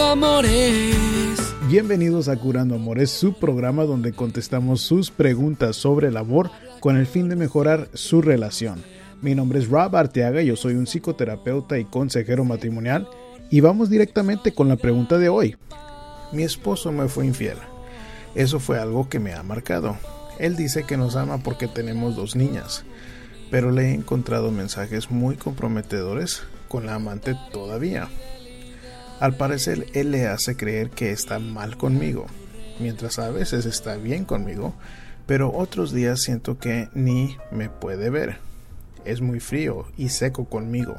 Amores. Bienvenidos a Curando Amores, su programa donde contestamos sus preguntas sobre el amor con el fin de mejorar su relación. Mi nombre es Rob Arteaga, yo soy un psicoterapeuta y consejero matrimonial y vamos directamente con la pregunta de hoy. Mi esposo me fue infiel. Eso fue algo que me ha marcado. Él dice que nos ama porque tenemos dos niñas, pero le he encontrado mensajes muy comprometedores con la amante todavía. Al parecer, él le hace creer que está mal conmigo, mientras a veces está bien conmigo, pero otros días siento que ni me puede ver. Es muy frío y seco conmigo.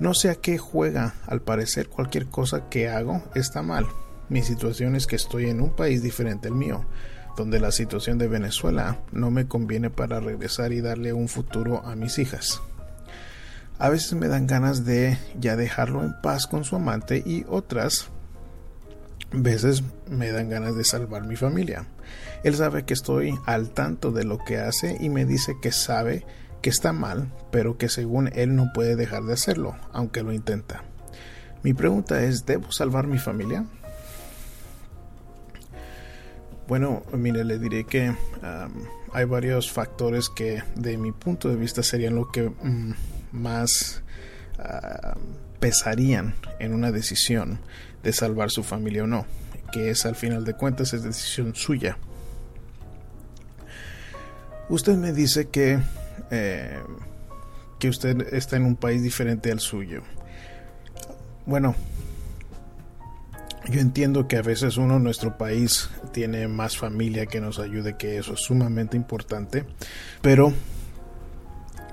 No sé a qué juega, al parecer cualquier cosa que hago está mal. Mi situación es que estoy en un país diferente al mío, donde la situación de Venezuela no me conviene para regresar y darle un futuro a mis hijas. A veces me dan ganas de ya dejarlo en paz con su amante y otras veces me dan ganas de salvar mi familia. Él sabe que estoy al tanto de lo que hace y me dice que sabe que está mal, pero que según él no puede dejar de hacerlo, aunque lo intenta. Mi pregunta es, ¿debo salvar mi familia? Bueno, mire, le diré que hay varios factores que de mi punto de vista serían lo que mm, más ah, pesarían en una decisión de salvar su familia o no, que es al final de cuentas es decisión suya. Usted me dice que, eh, que usted está en un país diferente al suyo. Bueno, yo entiendo que a veces uno nuestro país tiene más familia que nos ayude, que eso es sumamente importante, pero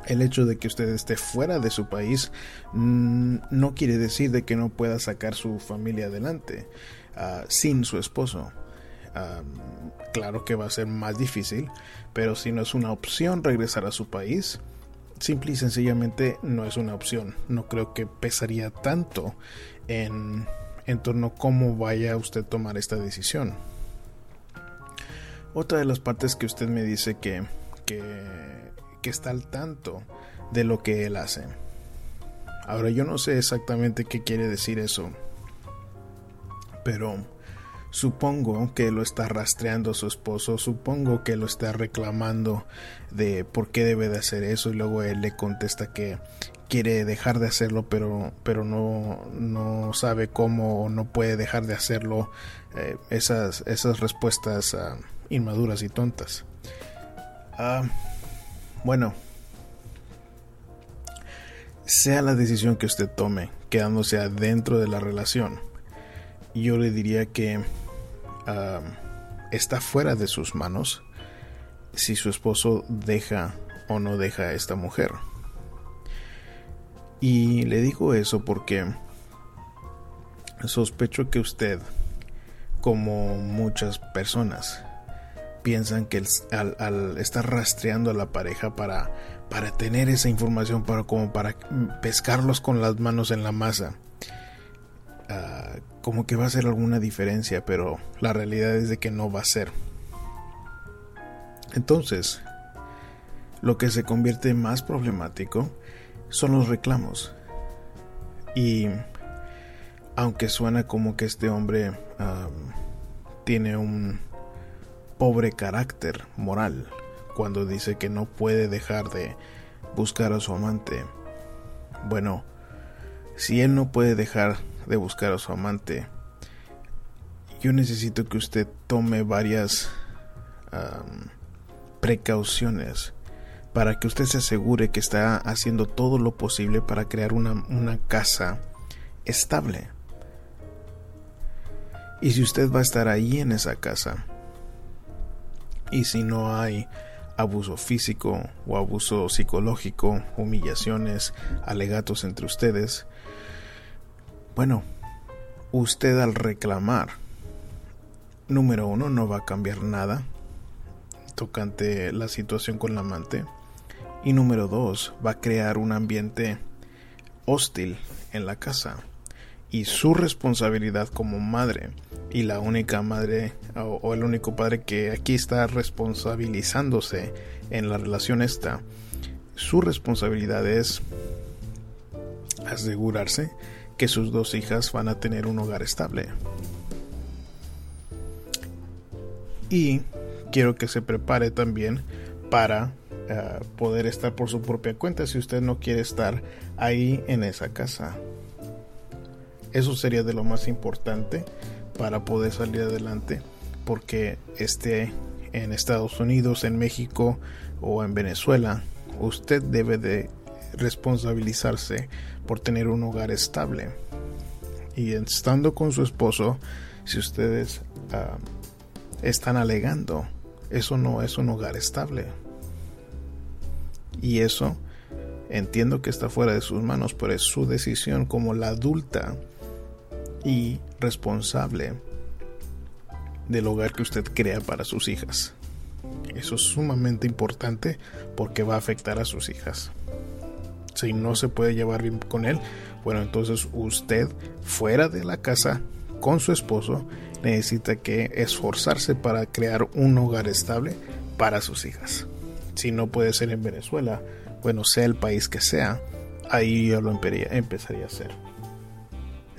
el hecho de que usted esté fuera de su país mm, no quiere decir de que no pueda sacar su familia adelante ah, sin su esposo. claro que va a ser más difícil, pero si no es una opción regresar a su país, simple y sencillamente no es una opción. No creo que pesaría tanto en, en torno a cómo vaya usted a tomar esta decisión. Otra de las partes que usted me dice que, que que está al tanto de lo que él hace. Ahora yo no sé exactamente qué quiere decir eso, pero supongo que lo está rastreando su esposo, supongo que lo está reclamando de por qué debe de hacer eso y luego él le contesta que quiere dejar de hacerlo pero, pero no, no sabe cómo o no puede dejar de hacerlo eh, esas, esas respuestas ah, inmaduras y tontas. Ah, bueno, sea la decisión que usted tome, quedándose adentro de la relación, yo le diría que está fuera de sus manos si su esposo deja o no deja a esta mujer. Y le digo eso porque sospecho que usted, como muchas personas, piensan que al, estar rastreando a la pareja para, para tener esa información, para, como para pescarlos con las manos en la masa, ah, como que va a ser alguna diferencia, pero la realidad es de que no va a ser. Entonces, lo que se convierte más problemático son los reclamos. Y aunque suena como que este hombre tiene un pobre carácter moral cuando dice que no puede dejar de buscar a su amante. Bueno, si él no puede dejar de buscar a su amante, yo necesito que usted tome varias precauciones para que usted se asegure que está haciendo todo lo posible para crear una, una casa estable. Y si usted va a estar ahí en esa casa, y si no hay abuso físico o abuso psicológico, humillaciones, alegatos entre ustedes, bueno, usted al reclamar, número uno, no va a cambiar nada tocante la situación con la amante. Y número dos, va a crear un ambiente hostil en la casa. Y su responsabilidad como madre y la única madre o, el único padre que aquí está responsabilizándose en la relación esta, su responsabilidad es asegurarse que sus dos hijas van a tener un hogar estable. Y quiero que se prepare también para eh, poder estar por su propia cuenta si usted no quiere estar ahí en esa casa. Eso sería de lo más importante para poder salir adelante porque esté en Estados Unidos, en México o en Venezuela, usted debe de responsabilizarse por tener un hogar estable. Y estando con su esposo, si ustedes ah, están alegando, eso no es un hogar estable. Y eso entiendo que está fuera de sus manos, pero es su decisión como la adulta y responsable del hogar que usted crea para sus hijas. Eso es sumamente importante porque va a afectar a sus hijas. Si no se puede llevar bien con él, bueno, entonces usted fuera de la casa con su esposo necesita que esforzarse para crear un hogar estable para sus hijas. Si no puede ser en Venezuela, bueno, sea el país que sea, ahí yo lo empezaría a hacer.